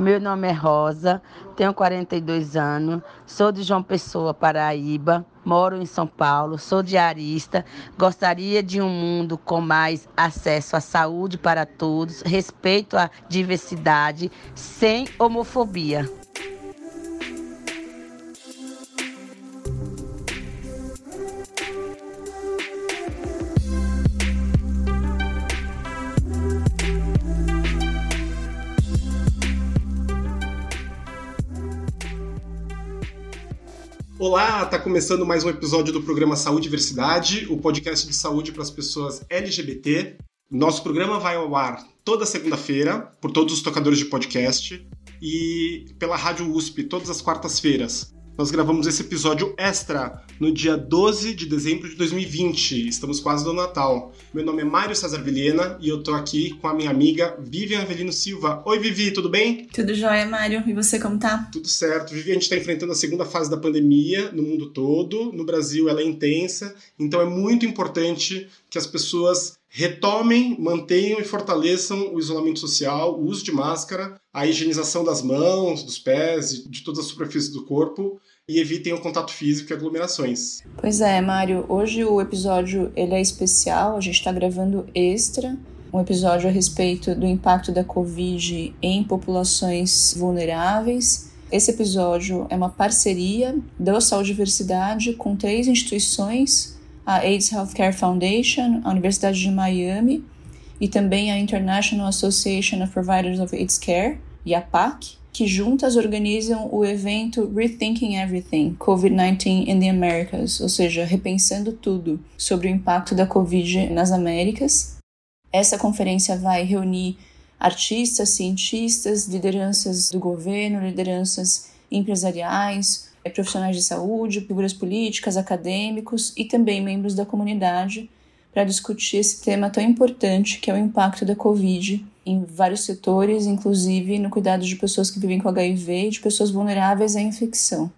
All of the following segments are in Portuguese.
Meu nome é Rosa, tenho 42 anos, sou de João Pessoa, Paraíba, moro em São Paulo, sou diarista. Gostaria de um mundo com mais acesso à saúde para todos, respeito à diversidade, sem homofobia. Está começando mais um episódio do programa Saúde e Diversidade, o podcast de saúde para as pessoas LGBT. Nosso programa vai ao ar toda segunda-feira por todos os tocadores de podcast e pela Rádio USP todas as quartas-feiras. Nós gravamos esse episódio extra no dia 12 de dezembro de 2020. Estamos quase no Natal. Meu nome é Mário César Vilhena e eu tô aqui com a minha amiga Vivian Avelino Silva. Oi, Vivi, tudo bem? Tudo jóia, Mário. E você, como tá? Tudo certo. Vivi, a gente está enfrentando a segunda fase da pandemia no mundo todo. No Brasil, ela é intensa. Então, é muito importante que as pessoas retomem, mantenham e fortaleçam o isolamento social, o uso de máscara, a higienização das mãos, dos pés, de todas as superfícies do corpo e evitem o contato físico e aglomerações. Pois é, Mário, hoje o episódio ele é especial, a gente está gravando extra, um episódio a respeito do impacto da Covid em populações vulneráveis. Esse episódio é uma parceria da Saúde Diversidade com três instituições, a AIDS Healthcare Foundation, a Universidade de Miami e também a International Association of Providers of AIDS Care, e a PAC, que juntas organizam o evento Rethinking Everything COVID-19 in the Americas, ou seja, repensando tudo sobre o impacto da Covid nas Américas. Essa conferência vai reunir artistas, cientistas, lideranças do governo, lideranças empresariais, profissionais de saúde, figuras políticas, acadêmicos e também membros da comunidade para discutir esse tema tão importante que é o impacto da Covid em vários setores, inclusive no cuidado de pessoas que vivem com HIV e de pessoas vulneráveis à infecção.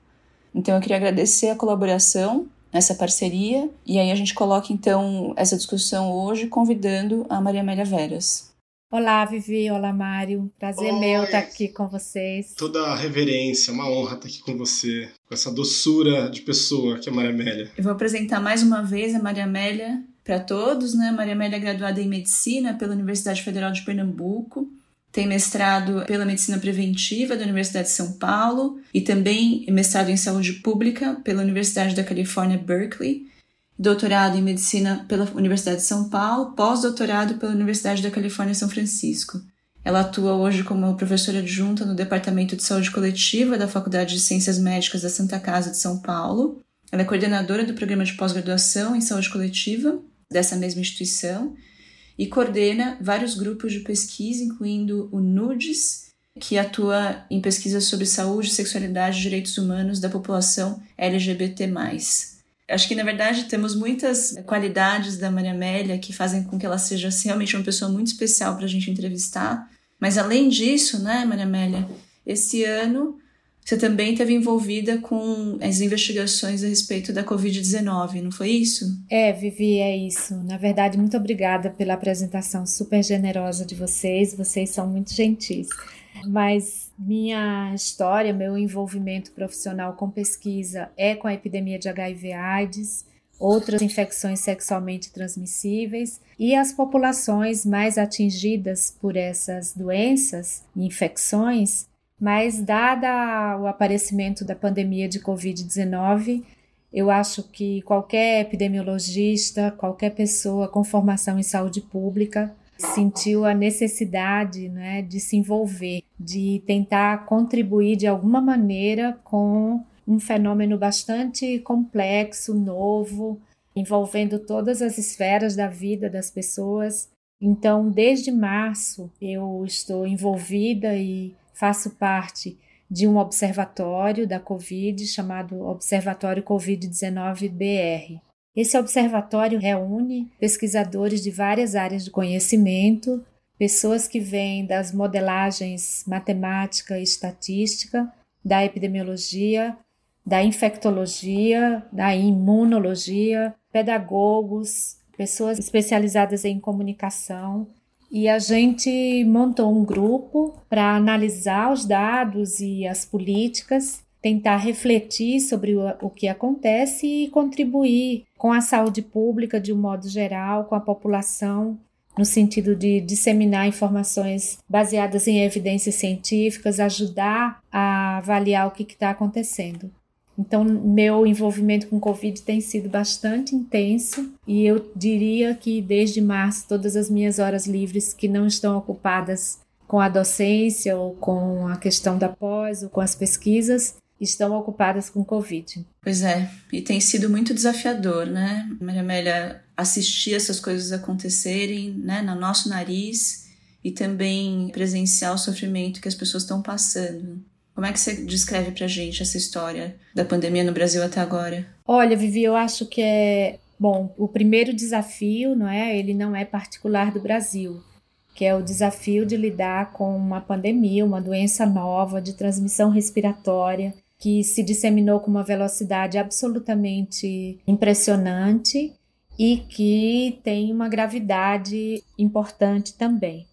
Então eu queria agradecer a colaboração nessa parceria e aí a gente coloca então essa discussão hoje convidando a Maria Amélia Veras. Olá, Vivi. Olá, Mário. Prazer Oi. meu estar aqui com vocês. Toda a reverência, uma honra estar aqui com você, com essa doçura de pessoa que é a Maria Amélia. Eu vou apresentar mais uma vez a Maria Amélia para todos, né? Maria Amélia é graduada em Medicina pela Universidade Federal de Pernambuco, tem mestrado pela Medicina Preventiva da Universidade de São Paulo e também mestrado em Saúde Pública pela Universidade da Califórnia, Berkeley, doutorado em Medicina pela Universidade de São Paulo, pós-doutorado pela Universidade da Califórnia, São Francisco. Ela atua hoje como professora adjunta no Departamento de Saúde Coletiva da Faculdade de Ciências Médicas da Santa Casa de São Paulo. Ela é coordenadora do programa de pós-graduação em saúde coletiva dessa mesma instituição e coordena vários grupos de pesquisa, incluindo o NUDES, que atua em pesquisas sobre saúde, sexualidade e direitos humanos da população LGBT+. Acho que, na verdade, temos muitas qualidades da Maria Amélia que fazem com que ela seja realmente uma pessoa muito especial para a gente entrevistar. Mas, além disso, né, Maria Amélia, esse ano você também esteve envolvida com as investigações a respeito da Covid-19, não foi isso? É, Vivi, é isso. Na verdade, muito obrigada pela apresentação super generosa de vocês. Vocês são muito gentis. Mas minha história, meu envolvimento profissional com pesquisa é com a epidemia de HIV/AIDS, outras infecções sexualmente transmissíveis e as populações mais atingidas por essas doenças e infecções mas, dada o aparecimento da pandemia de Covid-19, eu acho que qualquer epidemiologista, qualquer pessoa com formação em saúde pública sentiu a necessidade né, de se envolver, de tentar contribuir de alguma maneira com um fenômeno bastante complexo, novo, envolvendo todas as esferas da vida das pessoas. Então, desde março, eu estou envolvida e faço parte de um observatório da Covid chamado Observatório Covid-19 BR. Esse observatório reúne pesquisadores de várias áreas de conhecimento, pessoas que vêm das modelagens matemática e estatística, da epidemiologia, da infectologia, da imunologia, pedagogos, pessoas especializadas em comunicação e a gente montou um grupo para analisar os dados e as políticas, tentar refletir sobre o, que acontece e contribuir com a saúde pública de um modo geral, com a população, no sentido de disseminar informações baseadas em evidências científicas, ajudar a avaliar o que está acontecendo. Então, meu envolvimento com Covid tem sido bastante intenso e eu diria que desde março, todas as minhas horas livres que não estão ocupadas com a docência ou com a questão da pós ou com as pesquisas, estão ocupadas com Covid. Pois é, e tem sido muito desafiador, né, Maria Amélia, assistir essas coisas acontecerem né, no nosso nariz e também presenciar o sofrimento que as pessoas estão passando. Como é que você descreve pra gente essa história da pandemia no Brasil até agora? Olha, Vivi, eu acho que é bom, o primeiro desafio, não é? Ele não é particular do Brasil, que é o desafio de lidar com uma pandemia, uma doença nova de transmissão respiratória que se disseminou com uma velocidade absolutamente impressionante e que tem uma gravidade importante também.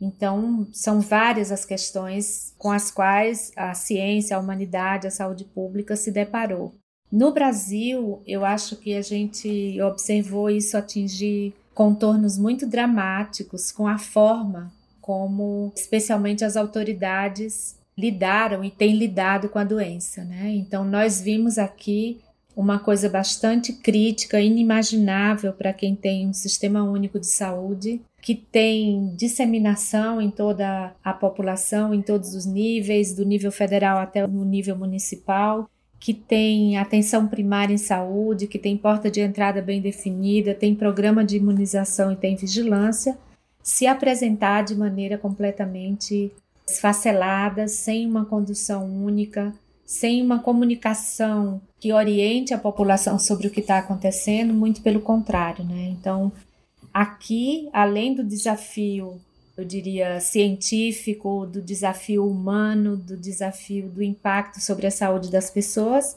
Então, são várias as questões com as quais a ciência, a humanidade, a saúde pública se deparou. No Brasil, eu acho que a gente observou isso atingir contornos muito dramáticos com a forma como, especialmente, as autoridades lidaram e têm lidado com a doença. Né? Então, nós vimos aqui uma coisa bastante crítica, inimaginável para quem tem um sistema único de saúde, que tem disseminação em toda a população, em todos os níveis, do nível federal até no nível municipal, que tem atenção primária em saúde, que tem porta de entrada bem definida, tem programa de imunização e tem vigilância, se apresentar de maneira completamente esfacelada, sem uma condução única, sem uma comunicação que oriente a população sobre o que está acontecendo, muito pelo contrário, né? Então, aqui, além do desafio, eu diria, científico, do desafio humano, do desafio do impacto sobre a saúde das pessoas,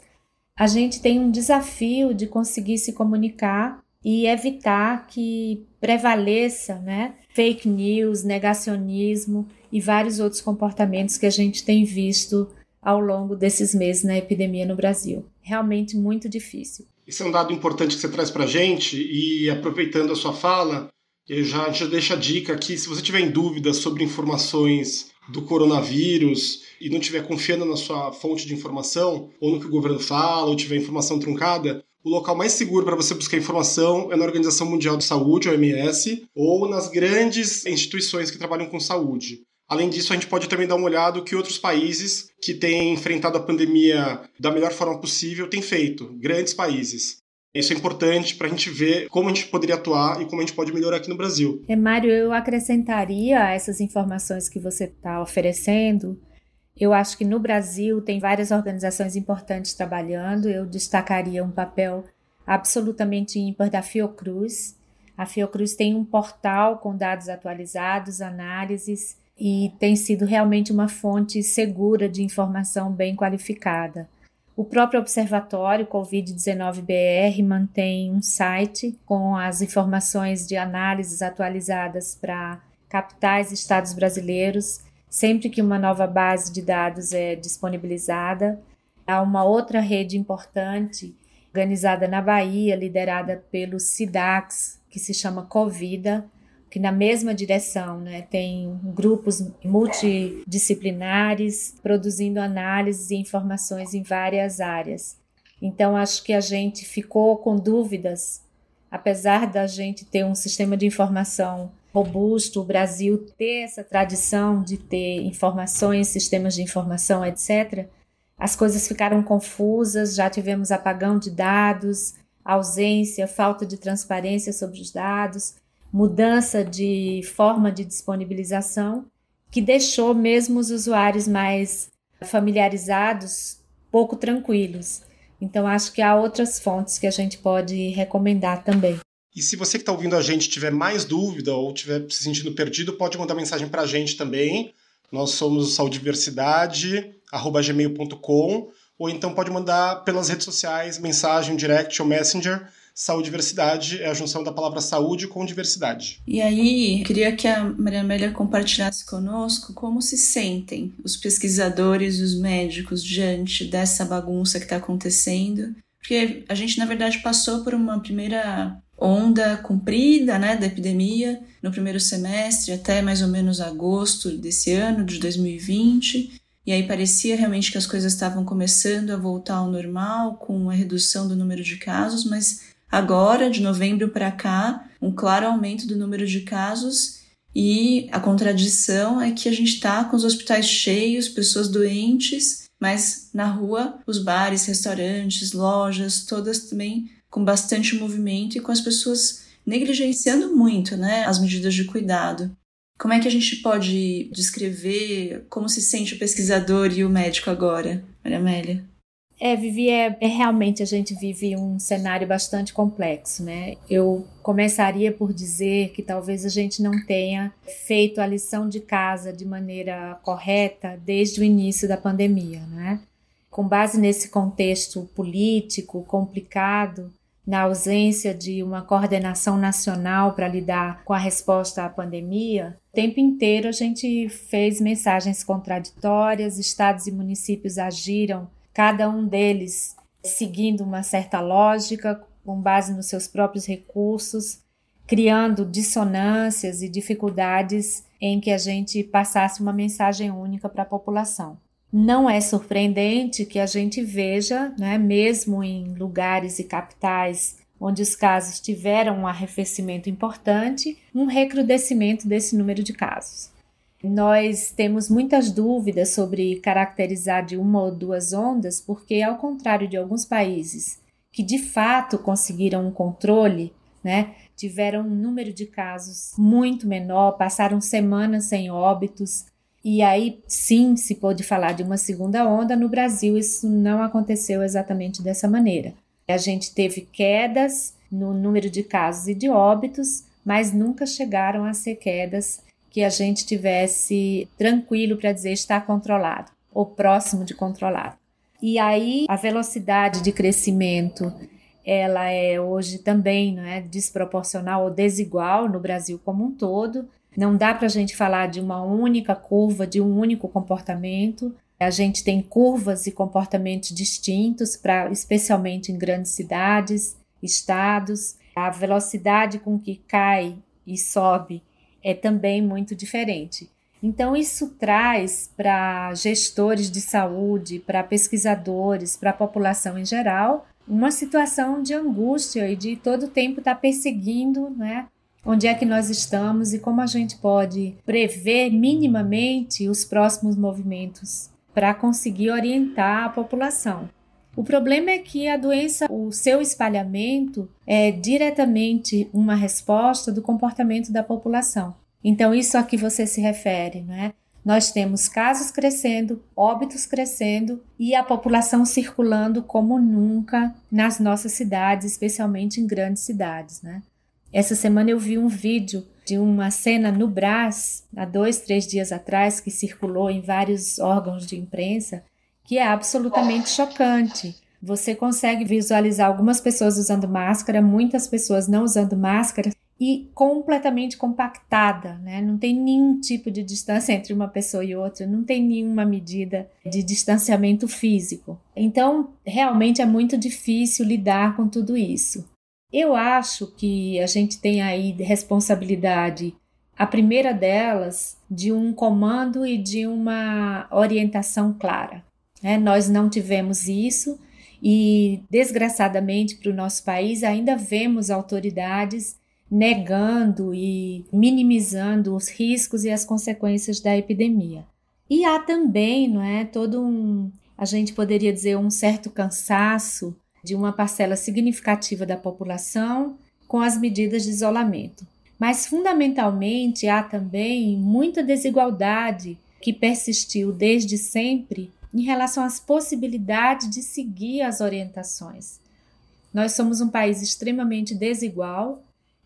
a gente tem um desafio de conseguir se comunicar e evitar que prevaleça, né, fake news, negacionismo e vários outros comportamentos que a gente tem visto ao longo desses meses na epidemia no Brasil. Realmente muito difícil. Esse é um dado importante que você traz para a gente e aproveitando a sua fala, eu já, já deixo a dica aqui, se você tiver em dúvidas sobre informações do coronavírus e não estiver confiando na sua fonte de informação, ou no que o governo fala, ou tiver informação truncada, o local mais seguro para você buscar informação é na Organização Mundial de Saúde, OMS, ou nas grandes instituições que trabalham com saúde. Além disso, a gente pode também dar uma olhada que outros países que têm enfrentado a pandemia da melhor forma possível têm feito, grandes países. Isso é importante para a gente ver como a gente poderia atuar e como a gente pode melhorar aqui no Brasil. É, Mário, eu acrescentaria essas informações que você está oferecendo. Eu acho que no Brasil tem várias organizações importantes trabalhando. Eu destacaria um papel absolutamente ímpar da Fiocruz. A Fiocruz tem um portal com dados atualizados, análises e tem sido realmente uma fonte segura de informação bem qualificada. O próprio Observatório Covid-19-BR mantém um site com as informações de análises atualizadas para capitais e estados brasileiros, sempre que uma nova base de dados é disponibilizada. Há uma outra rede importante organizada na Bahia, liderada pelo SIDAX, que se chama Covida, que na mesma direção, né, tem grupos multidisciplinares produzindo análises e informações em várias áreas. Então, acho que a gente ficou com dúvidas, apesar da gente ter um sistema de informação robusto, o Brasil ter essa tradição de ter informações, sistemas de informação, etc., as coisas ficaram confusas, já tivemos apagão de dados, ausência, falta de transparência sobre os dados mudança de forma de disponibilização que deixou mesmo os usuários mais familiarizados pouco tranquilos. Então, acho que há outras fontes que a gente pode recomendar também. E se você que está ouvindo a gente tiver mais dúvida ou tiver se sentindo perdido, pode mandar mensagem para a gente também. Nós somos saudiversidade@gmail.com ou então pode mandar pelas redes sociais, mensagem, direct ou messenger Saúde e diversidade é a junção da palavra saúde com diversidade. E aí, queria que a Maria Amélia compartilhasse conosco como se sentem os pesquisadores e os médicos diante dessa bagunça que está acontecendo. Porque a gente, na verdade, passou por uma primeira onda comprida né, da epidemia no primeiro semestre, até mais ou menos agosto desse ano, de 2020. E aí parecia realmente que as coisas estavam começando a voltar ao normal, com a redução do número de casos, mas Agora, de novembro para cá, um claro aumento do número de casos e a contradição é que a gente está com os hospitais cheios, pessoas doentes, mas na rua, os bares, restaurantes, lojas, todas também com bastante movimento e com as pessoas negligenciando muito né, as medidas de cuidado. Como é que a gente pode descrever como se sente o pesquisador e o médico agora, Maria Amélia? É, Vivi, é, é, realmente a gente vive um cenário bastante complexo, né? Eu começaria por dizer que talvez a gente não tenha feito a lição de casa de maneira correta desde o início da pandemia, né? Com base nesse contexto político complicado, na ausência de uma coordenação nacional para lidar com a resposta à pandemia, o tempo inteiro a gente fez mensagens contraditórias, estados e municípios agiram cada um deles seguindo uma certa lógica, com base nos seus próprios recursos, criando dissonâncias e dificuldades em que a gente passasse uma mensagem única para a população. Não é surpreendente que a gente veja, né, mesmo em lugares e capitais onde os casos tiveram um arrefecimento importante, um recrudescimento desse número de casos. Nós temos muitas dúvidas sobre caracterizar de uma ou duas ondas, porque, ao contrário de alguns países que de fato conseguiram um controle, né, tiveram um número de casos muito menor, passaram semanas sem óbitos, e aí sim se pôde falar de uma segunda onda. No Brasil, isso não aconteceu exatamente dessa maneira. A gente teve quedas no número de casos e de óbitos, mas nunca chegaram a ser quedas que a gente tivesse tranquilo para dizer está controlado ou próximo de controlado. E aí a velocidade de crescimento ela é hoje também não é, desproporcional ou desigual no Brasil como um todo. Não dá para a gente falar de uma única curva, de um único comportamento. A gente tem curvas e comportamentos distintos, para especialmente em grandes cidades, estados. A velocidade com que cai e sobe é também muito diferente. Então, isso traz para gestores de saúde, para pesquisadores, para a população em geral, uma situação de angústia e de todo o tempo estar tá perseguindo né, onde é que nós estamos e como a gente pode prever minimamente os próximos movimentos para conseguir orientar a população. O problema é que a doença, o seu espalhamento é diretamente uma resposta do comportamento da população. Então, isso a que você se refere, não é? Nós temos casos crescendo, óbitos crescendo e a população circulando como nunca nas nossas cidades, especialmente em grandes cidades, né? Essa semana eu vi um vídeo de uma cena no Brás, há dois, três dias atrás, que circulou em vários órgãos de imprensa, que é absolutamente chocante. Você consegue visualizar algumas pessoas usando máscara, muitas pessoas não usando máscara e completamente compactada, né? Não tem nenhum tipo de distância entre uma pessoa e outra, não tem nenhuma medida de distanciamento físico. Então, realmente é muito difícil lidar com tudo isso. Eu acho que a gente tem aí responsabilidade, a primeira delas, de um comando e de uma orientação clara. Né? Nós não tivemos isso e, desgraçadamente, para o nosso país, ainda vemos autoridades negando e minimizando os riscos e as consequências da epidemia. E há também, não é, todo um, a gente poderia dizer, um certo cansaço de uma parcela significativa da população com as medidas de isolamento. Mas, fundamentalmente, há também muita desigualdade que persistiu desde sempre em relação às possibilidades de seguir as orientações. Nós somos um país extremamente desigual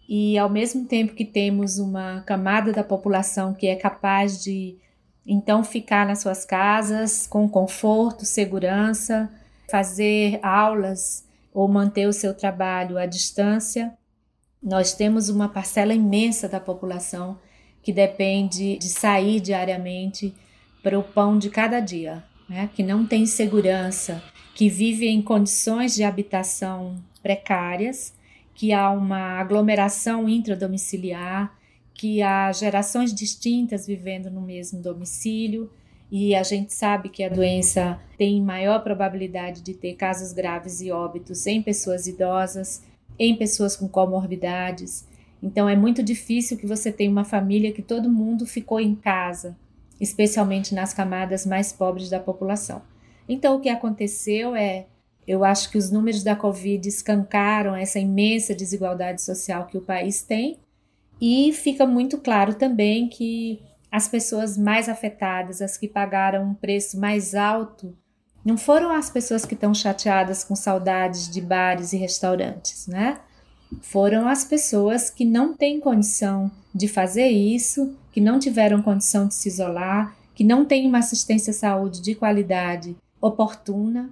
e ao mesmo tempo que temos uma camada da população que é capaz de então ficar nas suas casas com conforto, segurança, fazer aulas ou manter o seu trabalho à distância. Nós temos uma parcela imensa da população que depende de sair diariamente para o pão de cada dia, né? que não tem segurança, que vive em condições de habitação precárias, que há uma aglomeração intradomiciliar, que há gerações distintas vivendo no mesmo domicílio, e a gente sabe que a doença tem maior probabilidade de ter casos graves e óbitos em pessoas idosas, em pessoas com comorbidades. Então é muito difícil que você tenha uma família que todo mundo ficou em casa, especialmente nas camadas mais pobres da população. Então o que aconteceu é, eu acho que os números da Covid escancaram essa imensa desigualdade social que o país tem, e fica muito claro também que as pessoas mais afetadas, as que pagaram um preço mais alto, não foram as pessoas que estão chateadas com saudades de bares e restaurantes, né? Foram as pessoas que não têm condição de fazer isso, que não tiveram condição de se isolar, que não têm uma assistência à saúde de qualidade oportuna.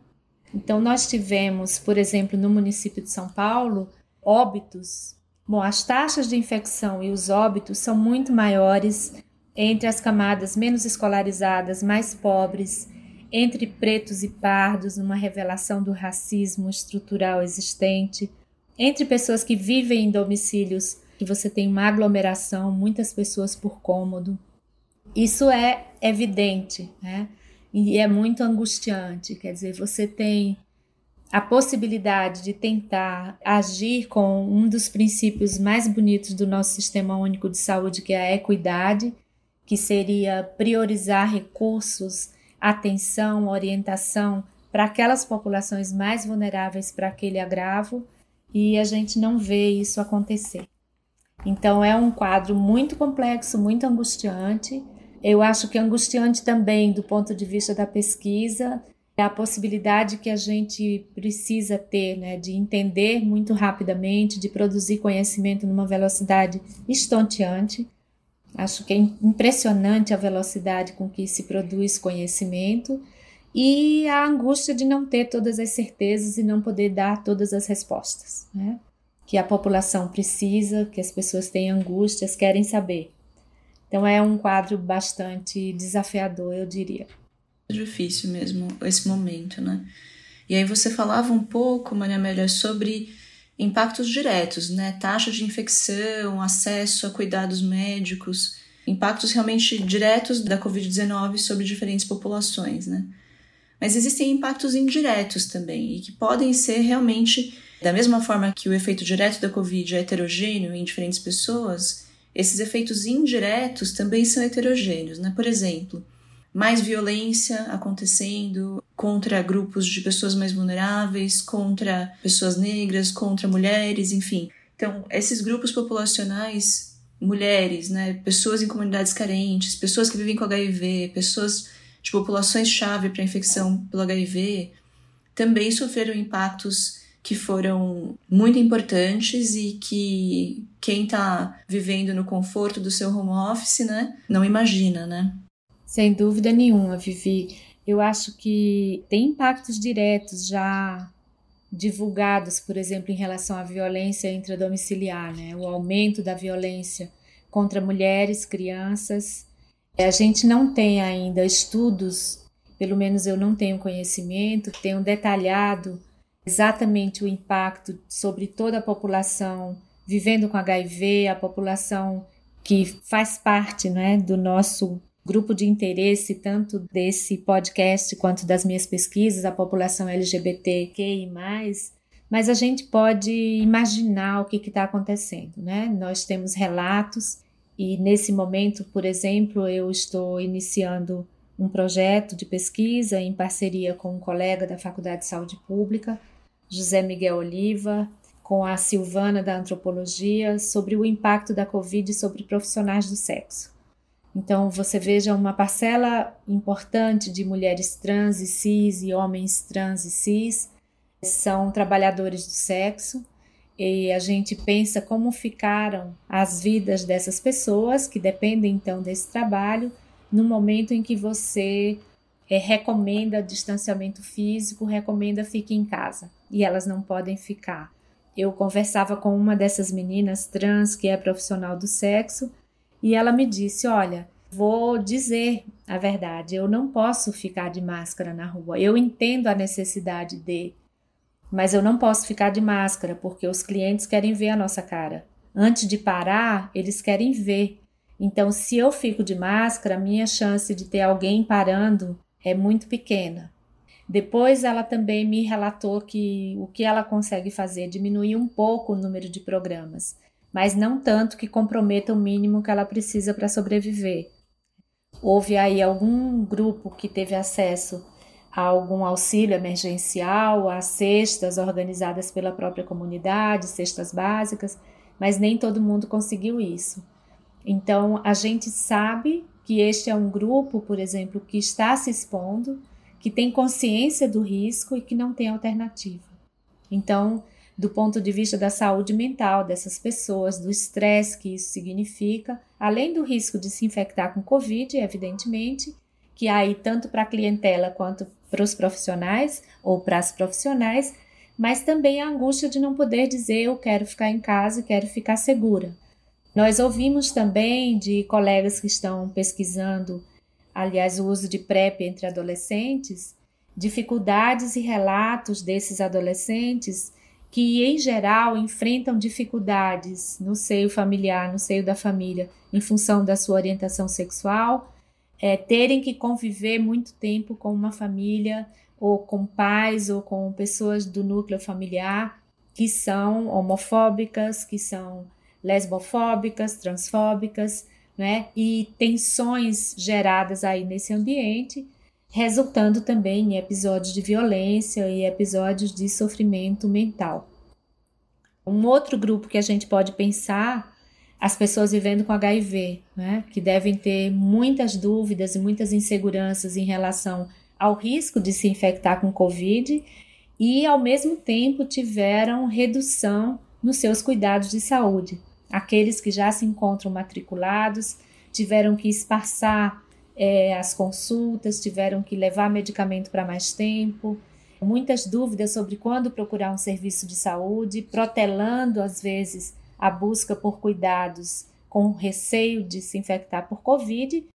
Então, nós tivemos, por exemplo, no município de São Paulo, óbitos. Bom, as taxas de infecção e os óbitos são muito maiores entre as camadas menos escolarizadas, mais pobres, entre pretos e pardos, numa revelação do racismo estrutural existente, entre pessoas que vivem em domicílios que você tem uma aglomeração, muitas pessoas por cômodo. Isso é evidente, né? E é muito angustiante, quer dizer, você tem a possibilidade de tentar agir com um dos princípios mais bonitos do nosso sistema único de saúde, que é a equidade, que seria priorizar recursos, atenção, orientação para aquelas populações mais vulneráveis para aquele agravo, e a gente não vê isso acontecer. Então é um quadro muito complexo, muito angustiante. Eu acho que angustiante também do ponto de vista da pesquisa, é a possibilidade que a gente precisa ter, né, de entender muito rapidamente, de produzir conhecimento numa velocidade estonteante. Acho que é impressionante a velocidade com que se produz conhecimento e a angústia de não ter todas as certezas e não poder dar todas as respostas, né? Que a população precisa, que as pessoas têm angústias, querem saber. Então é um quadro bastante desafiador, eu diria. É difícil mesmo esse momento, né? E aí você falava um pouco, Maria Amélia, sobre impactos diretos, né? Taxa de infecção, acesso a cuidados médicos, impactos realmente diretos da Covid-19 sobre diferentes populações, né? Mas existem impactos indiretos também e que podem ser realmente da mesma forma que o efeito direto da Covid é heterogêneo em diferentes pessoas, esses efeitos indiretos também são heterogêneos, né? Por exemplo, mais violência acontecendo contra grupos de pessoas mais vulneráveis, contra pessoas negras, contra mulheres, enfim. Então, esses grupos populacionais, mulheres, né, pessoas em comunidades carentes, pessoas que vivem com HIV, pessoas de populações-chave para a infecção pelo HIV, também sofreram impactos que foram muito importantes e que quem está vivendo no conforto do seu home office, né, não imagina, né? Sem dúvida nenhuma, Vivi. Eu acho que tem impactos diretos já divulgados, por exemplo, em relação à violência intradomiciliar, né? O aumento da violência contra mulheres, crianças. A gente não tem ainda estudos, pelo menos eu não tenho conhecimento, que tenham detalhado exatamente o impacto sobre toda a população vivendo com HIV, a população que faz parte né, do nosso grupo de interesse tanto desse podcast quanto das minhas pesquisas, a população LGBTQI+, mas a gente pode imaginar o que está acontecendo, né? Nós temos relatos e nesse momento, por exemplo, eu estou iniciando um projeto de pesquisa em parceria com um colega da Faculdade de Saúde Pública, José Miguel Oliva, com a Silvana da Antropologia, sobre o impacto da Covid sobre profissionais do sexo. Então, você veja uma parcela importante de mulheres trans e cis e homens trans e cis são trabalhadores do sexo e a gente pensa como ficaram as vidas dessas pessoas que dependem então desse trabalho no momento em que você é, recomenda distanciamento físico, recomenda fique em casa. E elas não podem ficar. Eu conversava com uma dessas meninas trans que é profissional do sexo e ela me disse: Olha, vou dizer a verdade, eu não posso ficar de máscara na rua. Eu entendo a necessidade de, mas eu não posso ficar de máscara porque os clientes querem ver a nossa cara. Antes de parar, eles querem ver. Então, se eu fico de máscara, minha chance de ter alguém parando é muito pequena. Depois ela também me relatou que o que ela consegue fazer é diminuir um pouco o número de programas, mas não tanto que comprometa o mínimo que ela precisa para sobreviver. Houve aí algum grupo que teve acesso a algum auxílio emergencial, a cestas organizadas pela própria comunidade, cestas básicas, mas nem todo mundo conseguiu isso. Então, a gente sabe que este é um grupo, por exemplo, que está se expondo, que tem consciência do risco e que não tem alternativa. Então, do ponto de vista da saúde mental dessas pessoas, do estresse que isso significa, além do risco de se infectar com Covid, evidentemente, que aí tanto para a clientela quanto para os profissionais ou para as profissionais, mas também a angústia de não poder dizer eu quero ficar em casa quero ficar segura. Nós ouvimos também de colegas que estão pesquisando, aliás, o uso de PrEP entre adolescentes, dificuldades e relatos desses adolescentes que, em geral, enfrentam dificuldades no seio familiar, no seio da família, em função da sua orientação sexual, é, terem que conviver muito tempo com uma família, ou com pais, ou com pessoas do núcleo familiar que são homofóbicas, que são lesbofóbicas, transfóbicas, né? E tensões geradas aí nesse ambiente, resultando também em episódios de violência e episódios de sofrimento mental. Um outro grupo que a gente pode pensar, as pessoas vivendo com HIV, né? Que devem ter muitas dúvidas e muitas inseguranças em relação ao risco de se infectar com Covid e, ao mesmo tempo, tiveram redução nos seus cuidados de saúde. Aqueles que já se encontram matriculados tiveram que espaçar é, as consultas, tiveram que levar medicamento para mais tempo, muitas dúvidas sobre quando procurar um serviço de saúde, protelando às vezes a busca por cuidados com receio de se infectar por Covid,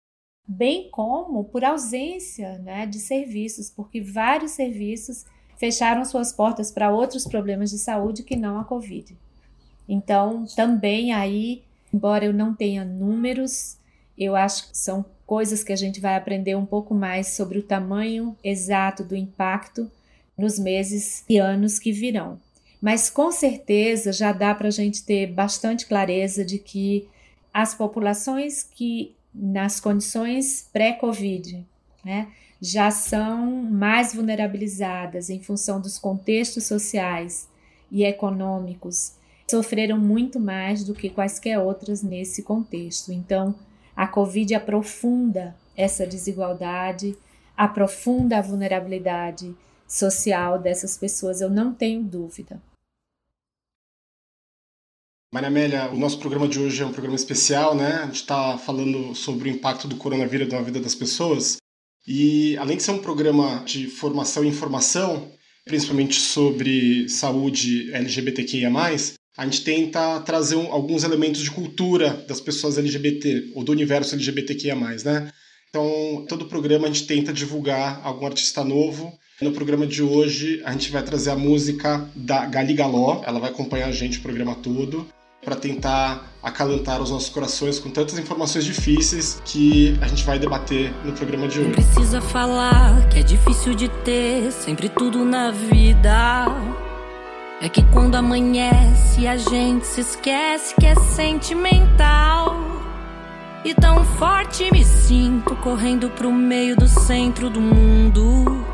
bem como por ausência né, de serviços, porque vários serviços fecharam suas portas para outros problemas de saúde que não a Covid. Então, também aí, embora eu não tenha números, eu acho que são coisas que a gente vai aprender um pouco mais sobre o tamanho exato do impacto nos meses e anos que virão. Mas com certeza já dá para a gente ter bastante clareza de que as populações que, nas condições pré-Covid, né, já são mais vulnerabilizadas em função dos contextos sociais e econômicos sofreram muito mais do que quaisquer outras nesse contexto. Então, a Covid aprofunda essa desigualdade, aprofunda a vulnerabilidade social dessas pessoas, eu não tenho dúvida. Maria Amélia, o nosso programa de hoje é um programa especial, né? A gente está falando sobre o impacto do coronavírus na vida das pessoas. E além de ser um programa de formação e informação, principalmente sobre saúde LGBTQIA, a gente tenta trazer um, alguns elementos de cultura das pessoas LGBT, ou do universo LGBTQIA, né? Então, todo programa a gente tenta divulgar algum artista novo. No programa de hoje, a gente vai trazer a música da Gali Galó, ela vai acompanhar a gente o programa todo, para tentar acalentar os nossos corações com tantas informações difíceis que a gente vai debater no programa de hoje. Precisa falar que é difícil de ter sempre tudo na vida. É que quando amanhece a gente se esquece que é sentimental. E tão forte me sinto correndo pro meio do centro do mundo.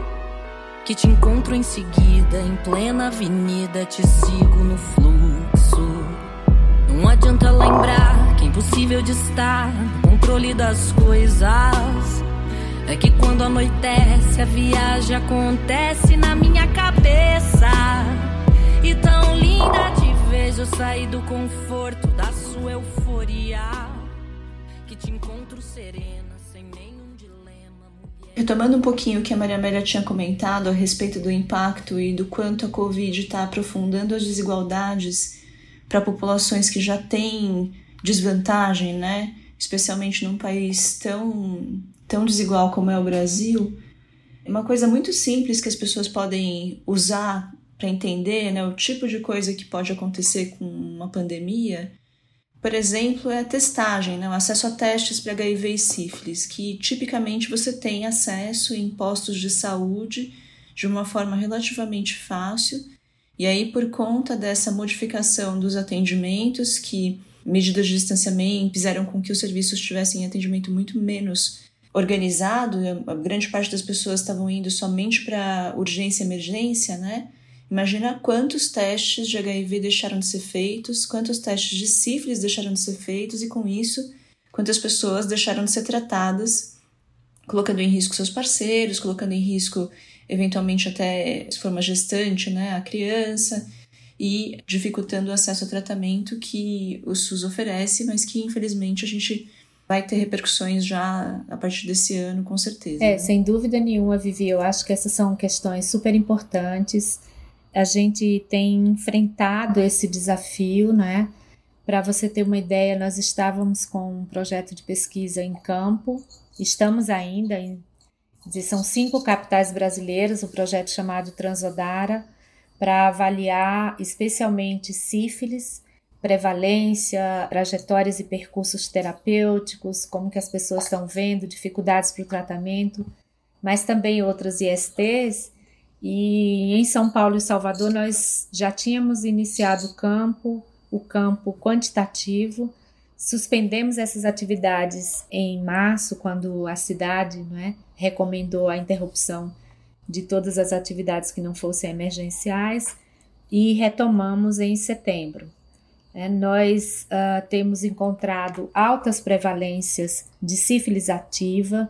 Que te encontro em seguida, em plena avenida, te sigo no fluxo. Não adianta lembrar que é impossível de estar no controle das coisas. É que quando anoitece, a viagem acontece na minha cabeça. E tão linda te vejo sair do conforto da sua euforia. Que te encontro serena, sem nenhum dilema. Retomando um pouquinho o que a Maria Amélia tinha comentado a respeito do impacto e do quanto a Covid está aprofundando as desigualdades para populações que já têm desvantagem, né? especialmente num país tão, tão desigual como é o Brasil, uma coisa muito simples que as pessoas podem usar para entender né, o tipo de coisa que pode acontecer com uma pandemia, por exemplo, é a testagem, né, o acesso a testes para HIV e sífilis, que tipicamente você tem acesso em postos de saúde de uma forma relativamente fácil. E aí, por conta dessa modificação dos atendimentos, que medidas de distanciamento fizeram com que os serviços tivessem atendimento muito menos organizado, a grande parte das pessoas estavam indo somente para urgência e emergência, né? Imagina quantos testes de HIV deixaram de ser feitos, quantos testes de sífilis deixaram de ser feitos e com isso, quantas pessoas deixaram de ser tratadas, colocando em risco seus parceiros, colocando em risco eventualmente até se for uma gestante, né, a criança e dificultando o acesso ao tratamento que o SUS oferece, mas que infelizmente a gente vai ter repercussões já a partir desse ano, com certeza. É, né? sem dúvida nenhuma, Vivi, eu acho que essas são questões super importantes. A gente tem enfrentado esse desafio, né? Para você ter uma ideia, nós estávamos com um projeto de pesquisa em campo, estamos ainda em. São cinco capitais brasileiras, um projeto chamado Transodara, para avaliar especialmente sífilis, prevalência, trajetórias e percursos terapêuticos, como que as pessoas estão vendo, dificuldades para o tratamento, mas também outras ISTs. E em São Paulo e Salvador nós já tínhamos iniciado o campo, o campo quantitativo. Suspendemos essas atividades em março, quando a cidade é, recomendou a interrupção de todas as atividades que não fossem emergenciais e retomamos em setembro. É, nós uh, temos encontrado altas prevalências de sífilis ativa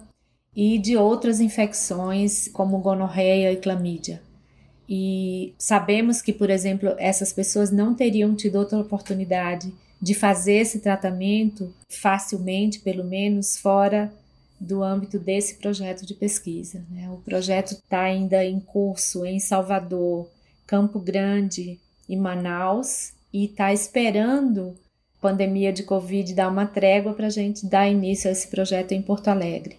e de outras infecções como gonorreia e clamídia. E sabemos que, por exemplo, essas pessoas não teriam tido outra oportunidade de fazer esse tratamento facilmente, pelo menos fora do âmbito desse projeto de pesquisa. Né? O projeto está ainda em curso em Salvador, Campo Grande e Manaus e está esperando a pandemia de Covid dar uma trégua para a gente dar início a esse projeto em Porto Alegre.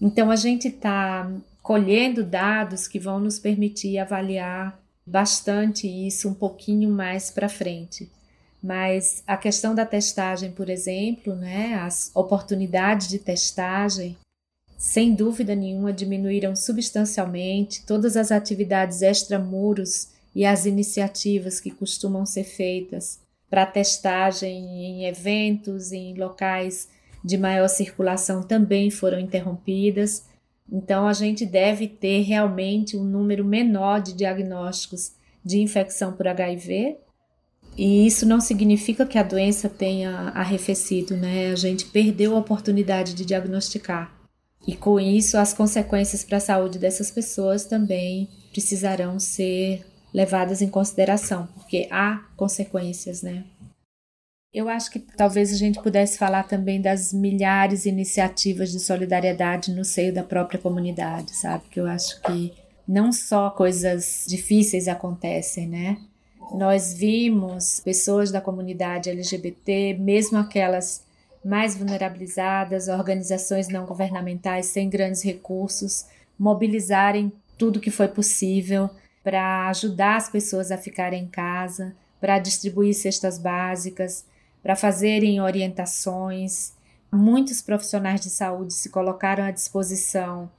Então a gente está colhendo dados que vão nos permitir avaliar bastante isso um pouquinho mais para frente. Mas a questão da testagem, por exemplo, né, as oportunidades de testagem, sem dúvida nenhuma, diminuíram substancialmente. Todas as atividades extramuros e as iniciativas que costumam ser feitas para testagem em eventos, em locais de maior circulação também foram interrompidas. Então, a gente deve ter realmente um número menor de diagnósticos de infecção por HIV, e isso não significa que a doença tenha arrefecido, né? A gente perdeu a oportunidade de diagnosticar. E com isso, as consequências para a saúde dessas pessoas também precisarão ser levadas em consideração, porque há consequências, né? Eu acho que talvez a gente pudesse falar também das milhares de iniciativas de solidariedade no seio da própria comunidade, sabe? Que eu acho que não só coisas difíceis acontecem, né? Nós vimos pessoas da comunidade LGBT, mesmo aquelas mais vulnerabilizadas, organizações não governamentais sem grandes recursos, mobilizarem tudo que foi possível para ajudar as pessoas a ficarem em casa, para distribuir cestas básicas, para fazerem orientações. Muitos profissionais de saúde se colocaram à disposição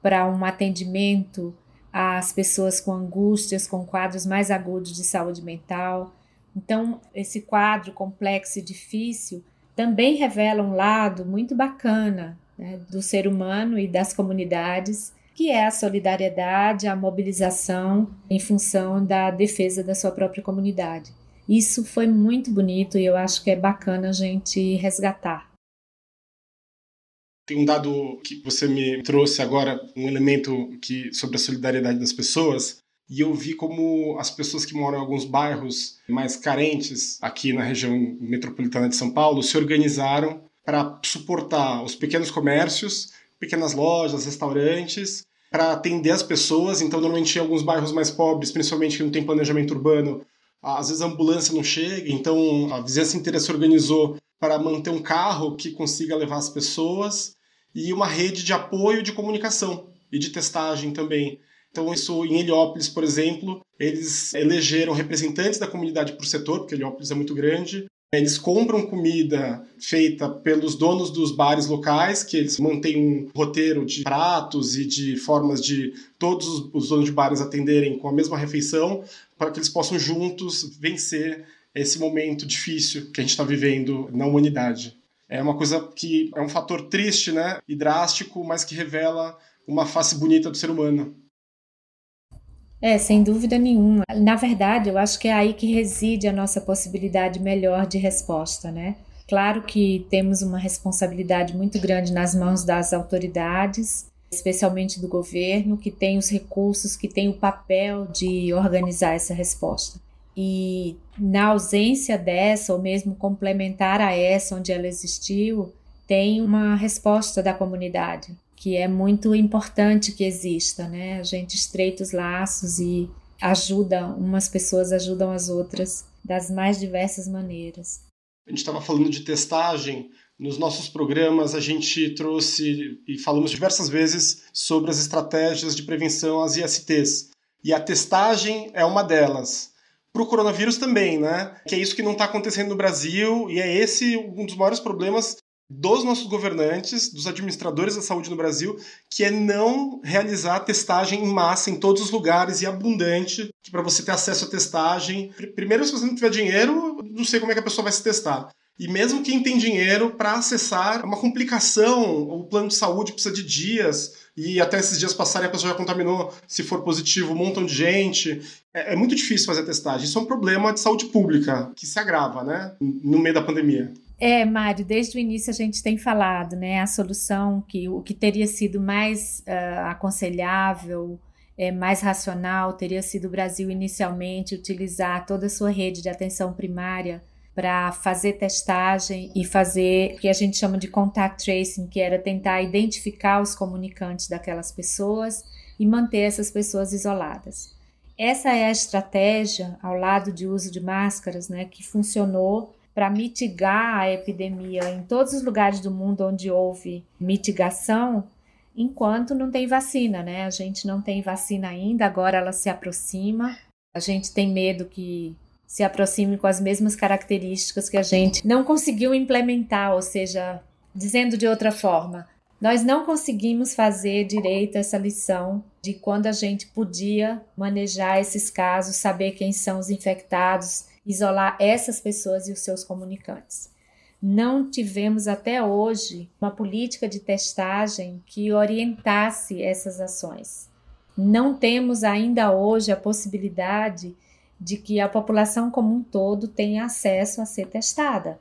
para um atendimento às pessoas com angústias, com quadros mais agudos de saúde mental. Então, esse quadro complexo e difícil também revela um lado muito bacana né, do ser humano e das comunidades, que é a solidariedade, a mobilização em função da defesa da sua própria comunidade. Isso foi muito bonito e eu acho que é bacana a gente resgatar. Tem um dado que você me trouxe agora, um elemento que sobre a solidariedade das pessoas, e eu vi como as pessoas que moram em alguns bairros mais carentes aqui na região metropolitana de São Paulo se organizaram para suportar os pequenos comércios pequenas lojas, restaurantes, para atender as pessoas. Então, normalmente em alguns bairros mais pobres, principalmente que não tem planejamento urbano, às vezes a ambulância não chega, então a vizinhança inteira se organizou para manter um carro que consiga levar as pessoas e uma rede de apoio de comunicação e de testagem também. Então, isso em Heliópolis, por exemplo, eles elegeram representantes da comunidade por setor, porque Heliópolis é muito grande. Eles compram comida feita pelos donos dos bares locais, que eles mantêm um roteiro de pratos e de formas de todos os donos de bares atenderem com a mesma refeição, para que eles possam juntos vencer esse momento difícil que a gente está vivendo na humanidade. É uma coisa que é um fator triste, né, e drástico, mas que revela uma face bonita do ser humano. É, sem dúvida nenhuma. Na verdade, eu acho que é aí que reside a nossa possibilidade melhor de resposta, né? Claro que temos uma responsabilidade muito grande nas mãos das autoridades, especialmente do governo, que tem os recursos, que tem o papel de organizar essa resposta. E na ausência dessa, ou mesmo complementar a essa onde ela existiu, tem uma resposta da comunidade que é muito importante que exista, né? A gente estreita os laços e ajuda, umas pessoas ajudam as outras das mais diversas maneiras. A gente estava falando de testagem. Nos nossos programas, a gente trouxe e falamos diversas vezes sobre as estratégias de prevenção às ISTs. E a testagem é uma delas. Para o coronavírus também, né? Que é isso que não está acontecendo no Brasil e é esse um dos maiores problemas dos nossos governantes, dos administradores da saúde no Brasil, que é não realizar testagem em massa em todos os lugares e abundante, para você ter acesso à testagem, primeiro se você não tiver dinheiro, não sei como é que a pessoa vai se testar. E mesmo quem tem dinheiro para acessar, é uma complicação, o plano de saúde precisa de dias, e até esses dias passarem a pessoa já contaminou, se for positivo, um montão de gente. É, é muito difícil fazer a testagem. Isso é um problema de saúde pública que se agrava, né, no meio da pandemia. É, Mário, desde o início a gente tem falado, né? A solução que o que teria sido mais uh, aconselhável, é, mais racional, teria sido o Brasil inicialmente utilizar toda a sua rede de atenção primária para fazer testagem e fazer o que a gente chama de contact tracing, que era tentar identificar os comunicantes daquelas pessoas e manter essas pessoas isoladas. Essa é a estratégia, ao lado de uso de máscaras, né, que funcionou para mitigar a epidemia em todos os lugares do mundo onde houve mitigação, enquanto não tem vacina, né? A gente não tem vacina ainda, agora ela se aproxima. A gente tem medo que se aproxime com as mesmas características que a gente não conseguiu implementar, ou seja, dizendo de outra forma, nós não conseguimos fazer direito essa lição de quando a gente podia manejar esses casos, saber quem são os infectados isolar essas pessoas e os seus comunicantes. Não tivemos até hoje uma política de testagem que orientasse essas ações. Não temos ainda hoje a possibilidade de que a população como um todo tenha acesso a ser testada.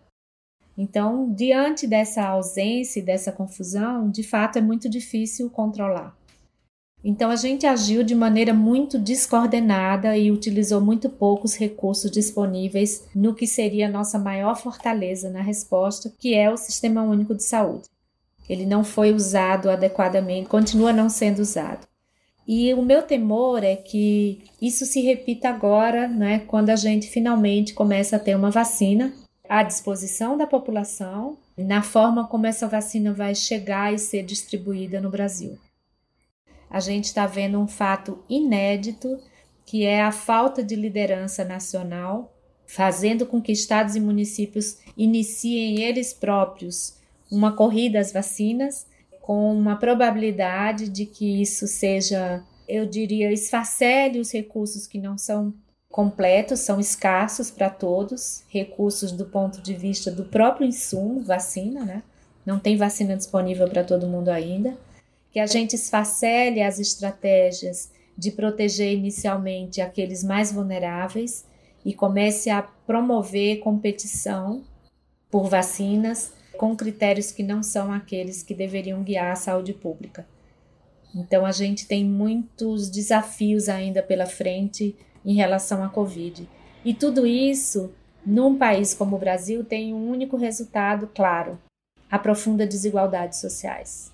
Então, diante dessa ausência e dessa confusão, de fato é muito difícil controlar. Então a gente agiu de maneira muito descoordenada e utilizou muito poucos recursos disponíveis no que seria a nossa maior fortaleza na resposta, que é o Sistema Único de Saúde. Ele não foi usado adequadamente, continua não sendo usado. E o meu temor é que isso se repita agora, né, quando a gente finalmente começa a ter uma vacina à disposição da população, na forma como essa vacina vai chegar e ser distribuída no Brasil. A gente está vendo um fato inédito, que é a falta de liderança nacional, fazendo com que estados e municípios iniciem eles próprios uma corrida às vacinas, com uma probabilidade de que isso seja, eu diria, esfacele os recursos que não são completos, são escassos para todos, recursos do ponto de vista do próprio insumo, vacina, né? Não tem vacina disponível para todo mundo ainda que a gente esfacele as estratégias de proteger inicialmente aqueles mais vulneráveis e comece a promover competição por vacinas com critérios que não são aqueles que deveriam guiar a saúde pública. Então a gente tem muitos desafios ainda pela frente em relação à Covid. E tudo isso, num país como o Brasil, tem um único resultado claro: aprofunda desigualdades sociais.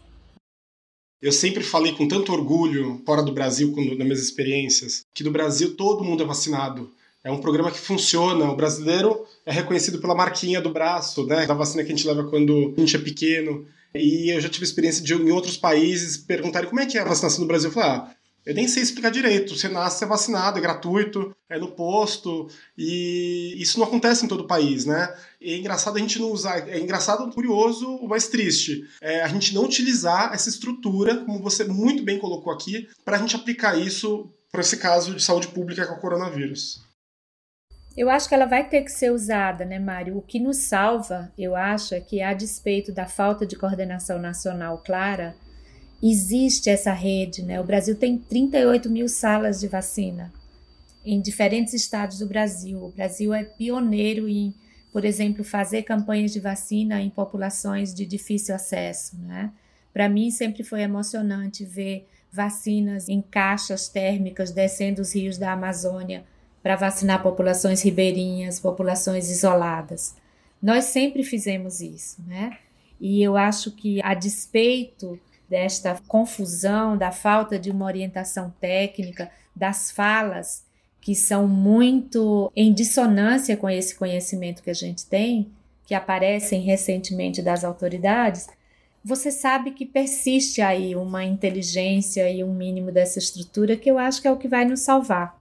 Eu sempre falei com tanto orgulho, fora do Brasil, nas minhas experiências, que no Brasil todo mundo é vacinado. É um programa que funciona. O brasileiro é reconhecido pela marquinha do braço, né? Da vacina que a gente leva quando a gente é pequeno. E eu já tive experiência de em outros países perguntarem como é que é a vacinação no Brasil. Eu falei, ah, eu nem sei explicar direito. Você nasce, é vacinado, é gratuito, é no posto, e isso não acontece em todo o país, né? E é engraçado a gente não usar, é engraçado, curioso, o mais triste, é a gente não utilizar essa estrutura, como você muito bem colocou aqui, para a gente aplicar isso para esse caso de saúde pública com o coronavírus. Eu acho que ela vai ter que ser usada, né, Mário? O que nos salva, eu acho, é que, a despeito da falta de coordenação nacional clara, existe essa rede, né? O Brasil tem 38 mil salas de vacina em diferentes estados do Brasil. O Brasil é pioneiro em, por exemplo, fazer campanhas de vacina em populações de difícil acesso, né? Para mim sempre foi emocionante ver vacinas em caixas térmicas descendo os rios da Amazônia para vacinar populações ribeirinhas, populações isoladas. Nós sempre fizemos isso, né? E eu acho que, a despeito desta confusão, da falta de uma orientação técnica, das falas que são muito em dissonância com esse conhecimento que a gente tem, que aparecem recentemente das autoridades, você sabe que persiste aí uma inteligência e um mínimo dessa estrutura que eu acho que é o que vai nos salvar.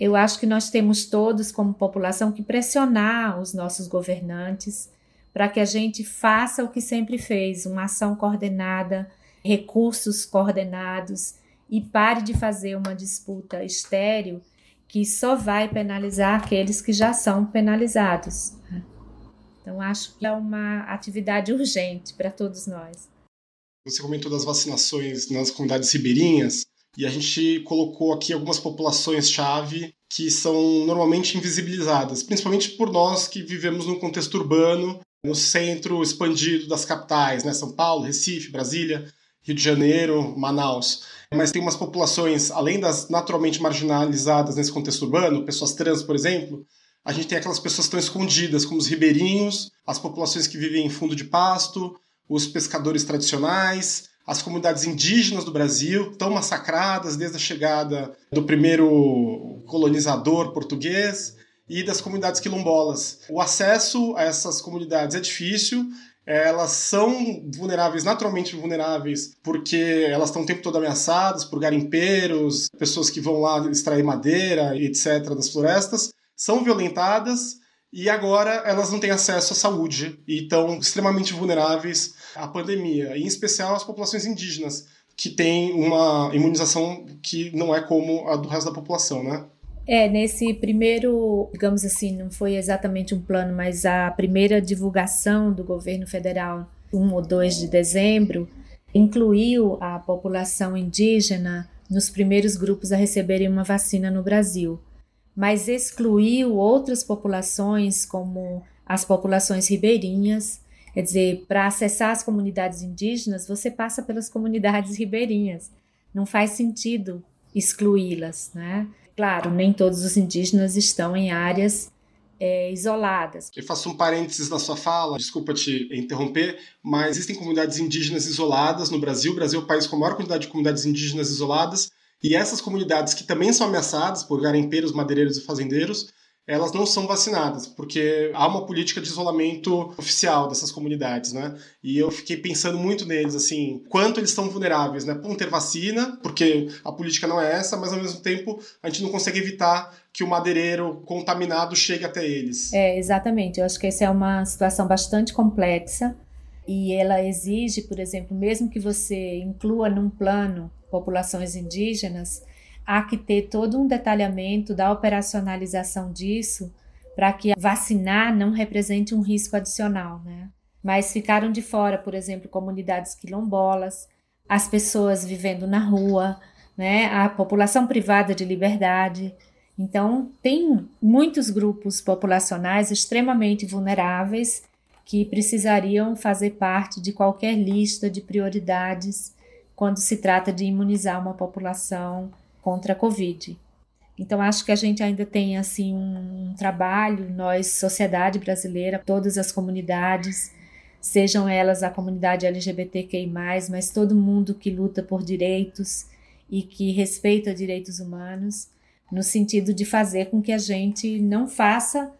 Eu acho que nós temos todos, como população, que pressionar os nossos governantes para que a gente faça o que sempre fez, uma ação coordenada, recursos coordenados e pare de fazer uma disputa estéril que só vai penalizar aqueles que já são penalizados. Então, acho que é uma atividade urgente para todos nós. Você comentou das vacinações nas comunidades ribeirinhas. E a gente colocou aqui algumas populações-chave que são normalmente invisibilizadas, principalmente por nós que vivemos num contexto urbano, no centro expandido das capitais, né? São Paulo, Recife, Brasília, Rio de Janeiro, Manaus. Mas tem umas populações, além das naturalmente marginalizadas nesse contexto urbano, pessoas trans, por exemplo, a gente tem aquelas pessoas que estão escondidas, como os ribeirinhos, as populações que vivem em fundo de pasto, os pescadores tradicionais, as comunidades indígenas do Brasil, tão massacradas desde a chegada do primeiro colonizador português e das comunidades quilombolas. O acesso a essas comunidades é difícil, elas são vulneráveis, naturalmente vulneráveis, porque elas estão o tempo todo ameaçadas por garimpeiros, pessoas que vão lá extrair madeira, etc., das florestas, são violentadas e agora elas não têm acesso à saúde e estão extremamente vulneráveis à pandemia, em especial as populações indígenas, que têm uma imunização que não é como a do resto da população, né? É, nesse primeiro, digamos assim, não foi exatamente um plano, mas a primeira divulgação do governo federal, 1 ou 2 de dezembro, incluiu a população indígena nos primeiros grupos a receberem uma vacina no Brasil mas excluiu outras populações, como as populações ribeirinhas. Quer dizer, para acessar as comunidades indígenas, você passa pelas comunidades ribeirinhas. Não faz sentido excluí-las, né? Claro, nem todos os indígenas estão em áreas é, isoladas. Eu faço um parênteses na sua fala, desculpa te interromper, mas existem comunidades indígenas isoladas no Brasil. O Brasil é o país com a maior quantidade de comunidades indígenas isoladas e essas comunidades que também são ameaçadas por garimpeiros, madeireiros e fazendeiros, elas não são vacinadas, porque há uma política de isolamento oficial dessas comunidades, né? E eu fiquei pensando muito neles, assim, quanto eles estão vulneráveis, né? Por ter vacina, porque a política não é essa, mas ao mesmo tempo a gente não consegue evitar que o madeireiro contaminado chegue até eles. É, exatamente. Eu acho que essa é uma situação bastante complexa e ela exige, por exemplo, mesmo que você inclua num plano populações indígenas, há que ter todo um detalhamento da operacionalização disso para que vacinar não represente um risco adicional, né? Mas ficaram de fora, por exemplo, comunidades quilombolas, as pessoas vivendo na rua, né? A população privada de liberdade. Então, tem muitos grupos populacionais extremamente vulneráveis que precisariam fazer parte de qualquer lista de prioridades quando se trata de imunizar uma população contra a Covid. Então, acho que a gente ainda tem assim um trabalho, nós, sociedade brasileira, todas as comunidades, sejam elas a comunidade LGBTQI, mas todo mundo que luta por direitos e que respeita direitos humanos, no sentido de fazer com que a gente não faça,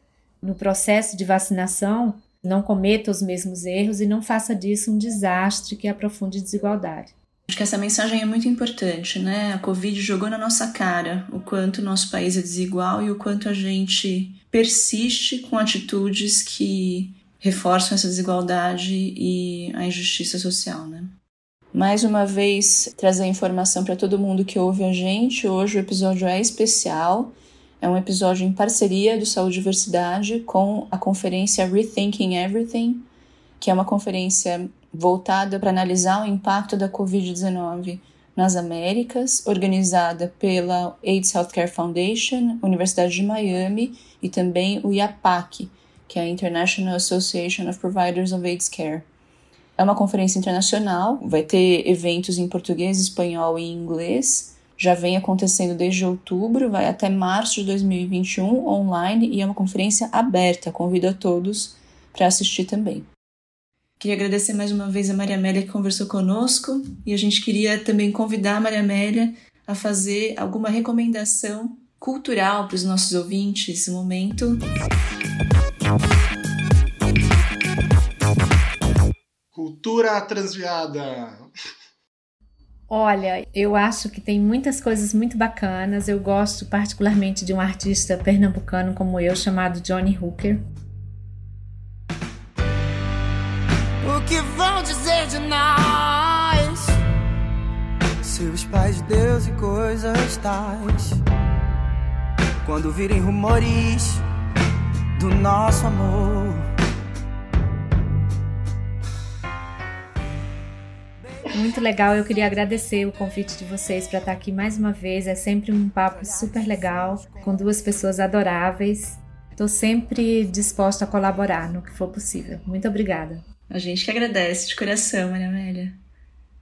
no processo de vacinação, não cometa os mesmos erros e não faça disso um desastre que aprofunde desigualdade. Acho que essa mensagem é muito importante, né? A Covid jogou na nossa cara o quanto o nosso país é desigual e o quanto a gente persiste com atitudes que reforçam essa desigualdade e a injustiça social, né? Mais uma vez, trazer informação para todo mundo que ouve a gente. Hoje o episódio é especial. É um episódio em parceria do Saúde e Diversidade com a conferência Rethinking Everything, que é uma conferência voltada para analisar o impacto da Covid-19 nas Américas, organizada pela AIDS Healthcare Foundation, Universidade de Miami e também o IAPAC, que é a International Association of Providers of AIDS Care. É uma conferência internacional, vai ter eventos em português, espanhol e inglês já vem acontecendo desde outubro, vai até março de 2021 online e é uma conferência aberta. Convido a todos para assistir também. Queria agradecer mais uma vez a Maria Amélia que conversou conosco e a gente queria também convidar a Maria Amélia a fazer alguma recomendação cultural para os nossos ouvintes nesse momento. Cultura transviada. Olha, eu acho que tem muitas coisas muito bacanas. Eu gosto particularmente de um artista pernambucano como eu, chamado Johnny Hooker. O que vão dizer de nós? Seus pais, Deus e coisas tais. Quando virem rumores do nosso amor. Muito legal, eu queria agradecer o convite de vocês para estar aqui mais uma vez. É sempre um papo super legal, com duas pessoas adoráveis. Estou sempre disposta a colaborar no que for possível. Muito obrigada. A gente que agradece de coração, Maria Amélia.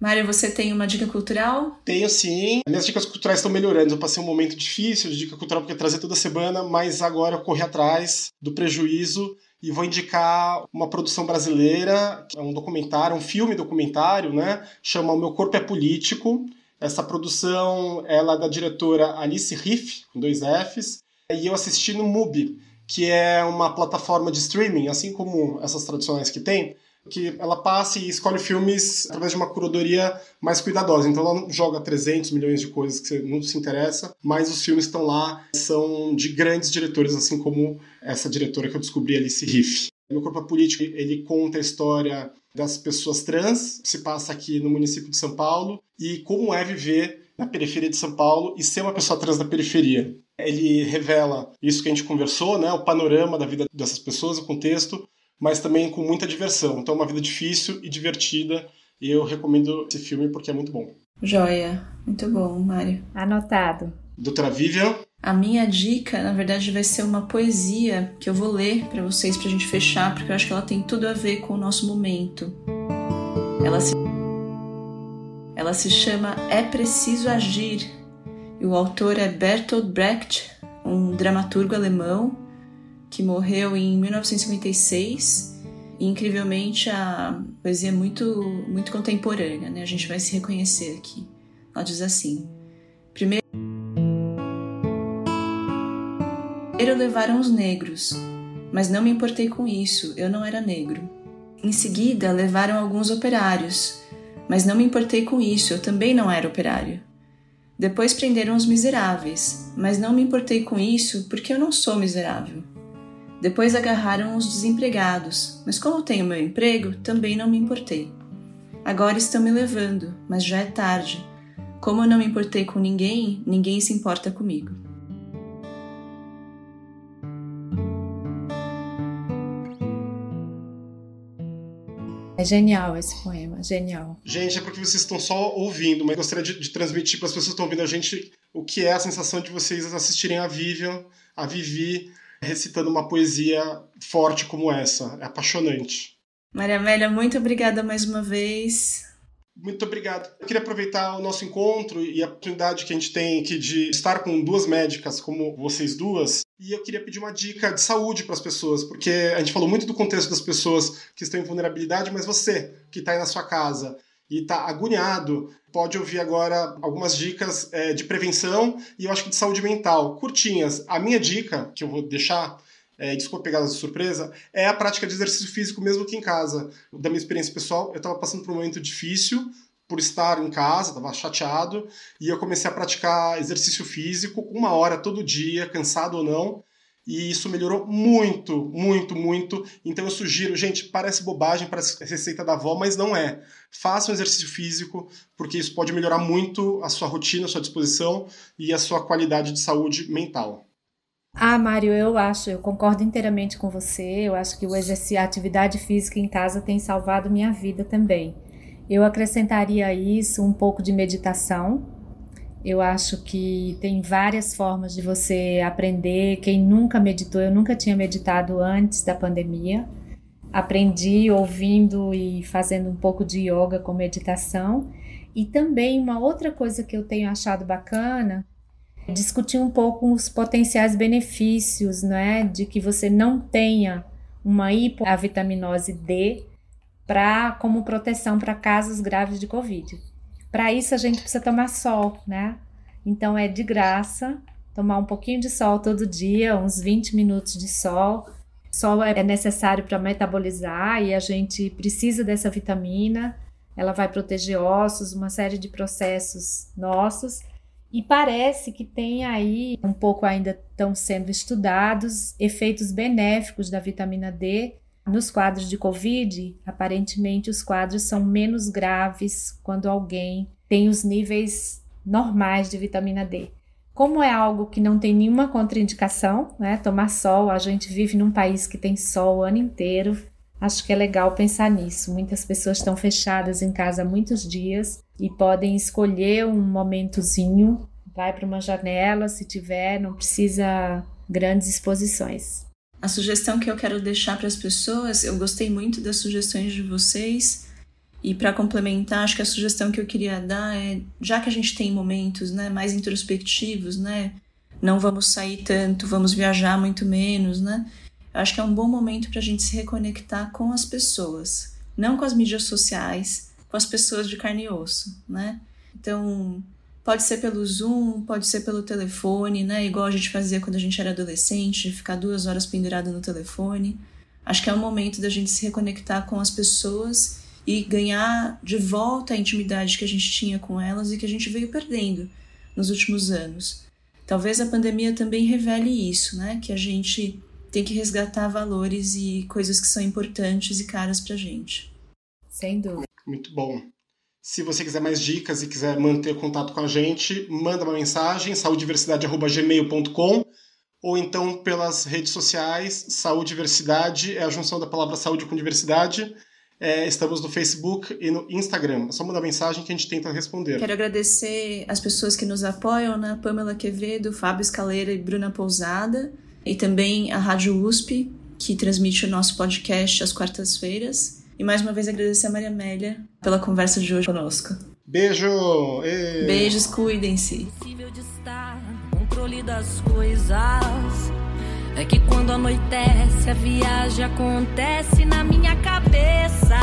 Mário, você tem uma dica cultural? Tenho sim. Minhas dicas culturais estão melhorando. Eu passei um momento difícil de dica cultural porque trazer toda semana, mas agora eu corri atrás do prejuízo e vou indicar uma produção brasileira, que é um documentário, um filme documentário, né? Chama O Meu Corpo é Político. Essa produção ela é da diretora Alice Riff, com dois Fs, e eu assisti no MUBI, que é uma plataforma de streaming, assim como essas tradicionais que tem, que ela passa e escolhe filmes através de uma curadoria mais cuidadosa. Então ela não joga 300 milhões de coisas que você não se interessa, mas os filmes que estão lá são de grandes diretores, assim como essa diretora que eu descobri, Alice Riff. Meu Corpo é Político, ele conta a história das pessoas trans, se passa aqui no município de São Paulo, e como é viver na periferia de São Paulo e ser uma pessoa trans da periferia. Ele revela isso que a gente conversou, né, o panorama da vida dessas pessoas, o contexto, mas também com muita diversão. Então é uma vida difícil e divertida, e eu recomendo esse filme porque é muito bom. Joia, muito bom, Mário. Anotado. Doutora Vivian? A minha dica, na verdade, vai ser uma poesia que eu vou ler para vocês para a gente fechar, porque eu acho que ela tem tudo a ver com o nosso momento. Ela se, ela se chama É Preciso Agir, e o autor é Bertolt Brecht, um dramaturgo alemão que morreu em 1956 e incrivelmente a poesia é muito muito contemporânea, né? A gente vai se reconhecer aqui. Ela diz assim: Primeiro levaram os negros, mas não me importei com isso, eu não era negro. Em seguida levaram alguns operários, mas não me importei com isso, eu também não era operário. Depois prenderam os miseráveis, mas não me importei com isso porque eu não sou miserável. Depois agarraram os desempregados, mas como tenho meu emprego, também não me importei. Agora estão me levando, mas já é tarde. Como eu não me importei com ninguém, ninguém se importa comigo. É genial esse poema, genial. Gente, é porque vocês estão só ouvindo, mas gostaria de, de transmitir para as pessoas que estão ouvindo a gente o que é a sensação de vocês assistirem a Vivian, a Vivi, recitando uma poesia forte como essa. É apaixonante. Maria Amélia, muito obrigada mais uma vez. Muito obrigado. Eu queria aproveitar o nosso encontro e a oportunidade que a gente tem aqui de estar com duas médicas como vocês duas. E eu queria pedir uma dica de saúde para as pessoas, porque a gente falou muito do contexto das pessoas que estão em vulnerabilidade, mas você que está aí na sua casa e está agoniado, pode ouvir agora algumas dicas é, de prevenção e eu acho que de saúde mental, curtinhas. A minha dica, que eu vou deixar, é, desculpa pegar de surpresa, é a prática de exercício físico mesmo que em casa. Da minha experiência pessoal, eu estava passando por um momento difícil por estar em casa, estava chateado, e eu comecei a praticar exercício físico uma hora todo dia, cansado ou não, e isso melhorou muito, muito, muito. Então eu sugiro, gente, parece bobagem, parece receita da avó, mas não é. Faça um exercício físico, porque isso pode melhorar muito a sua rotina, a sua disposição e a sua qualidade de saúde mental. Ah, Mário, eu acho, eu concordo inteiramente com você. Eu acho que o exercício, a atividade física em casa tem salvado minha vida também. Eu acrescentaria a isso um pouco de meditação, eu acho que tem várias formas de você aprender. Quem nunca meditou, eu nunca tinha meditado antes da pandemia. Aprendi ouvindo e fazendo um pouco de yoga com meditação. E também uma outra coisa que eu tenho achado bacana é discutir um pouco os potenciais benefícios, né, de que você não tenha uma hipoavitaminose D para como proteção para casos graves de COVID. Para isso a gente precisa tomar sol, né? Então é de graça tomar um pouquinho de sol todo dia, uns 20 minutos de sol. Sol é necessário para metabolizar e a gente precisa dessa vitamina. Ela vai proteger ossos, uma série de processos nossos. E parece que tem aí, um pouco ainda estão sendo estudados, efeitos benéficos da vitamina D nos quadros de Covid, aparentemente os quadros são menos graves quando alguém tem os níveis normais de vitamina D. Como é algo que não tem nenhuma contraindicação, né? Tomar sol, a gente vive num país que tem sol o ano inteiro. Acho que é legal pensar nisso. Muitas pessoas estão fechadas em casa muitos dias e podem escolher um momentozinho, vai para uma janela se tiver, não precisa grandes exposições. A sugestão que eu quero deixar para as pessoas, eu gostei muito das sugestões de vocês. E para complementar, acho que a sugestão que eu queria dar é, já que a gente tem momentos, né, mais introspectivos, né, não vamos sair tanto, vamos viajar muito menos, né? Acho que é um bom momento para a gente se reconectar com as pessoas, não com as mídias sociais, com as pessoas de carne e osso, né? Então, Pode ser pelo Zoom, pode ser pelo telefone, né? Igual a gente fazia quando a gente era adolescente, ficar duas horas pendurado no telefone. Acho que é o momento da gente se reconectar com as pessoas e ganhar de volta a intimidade que a gente tinha com elas e que a gente veio perdendo nos últimos anos. Talvez a pandemia também revele isso, né? Que a gente tem que resgatar valores e coisas que são importantes e caras pra gente. Sem dúvida. Muito bom. Se você quiser mais dicas e quiser manter contato com a gente, manda uma mensagem, saudiversidade.gmail.com ou então pelas redes sociais, Saúde Diversidade, é a junção da palavra saúde com diversidade. É, estamos no Facebook e no Instagram. É só mandar mensagem que a gente tenta responder. Quero agradecer as pessoas que nos apoiam, né? Pamela Quevedo, Fábio Escaleira e Bruna Pousada. E também a Rádio USP, que transmite o nosso podcast às quartas-feiras. E mais uma vez agradecer a Maria Amélia pela conversa de hoje conosco. Beijo! E... Beijos, cuidem-se. Controle das coisas. É que quando anoitece, a viagem acontece na minha cabeça.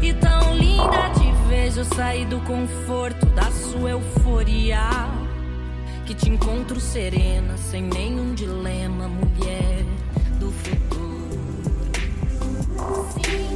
E tão linda te vejo sair do conforto da sua euforia. Que te encontro serena, sem nenhum dilema, mulher do futuro. Sim.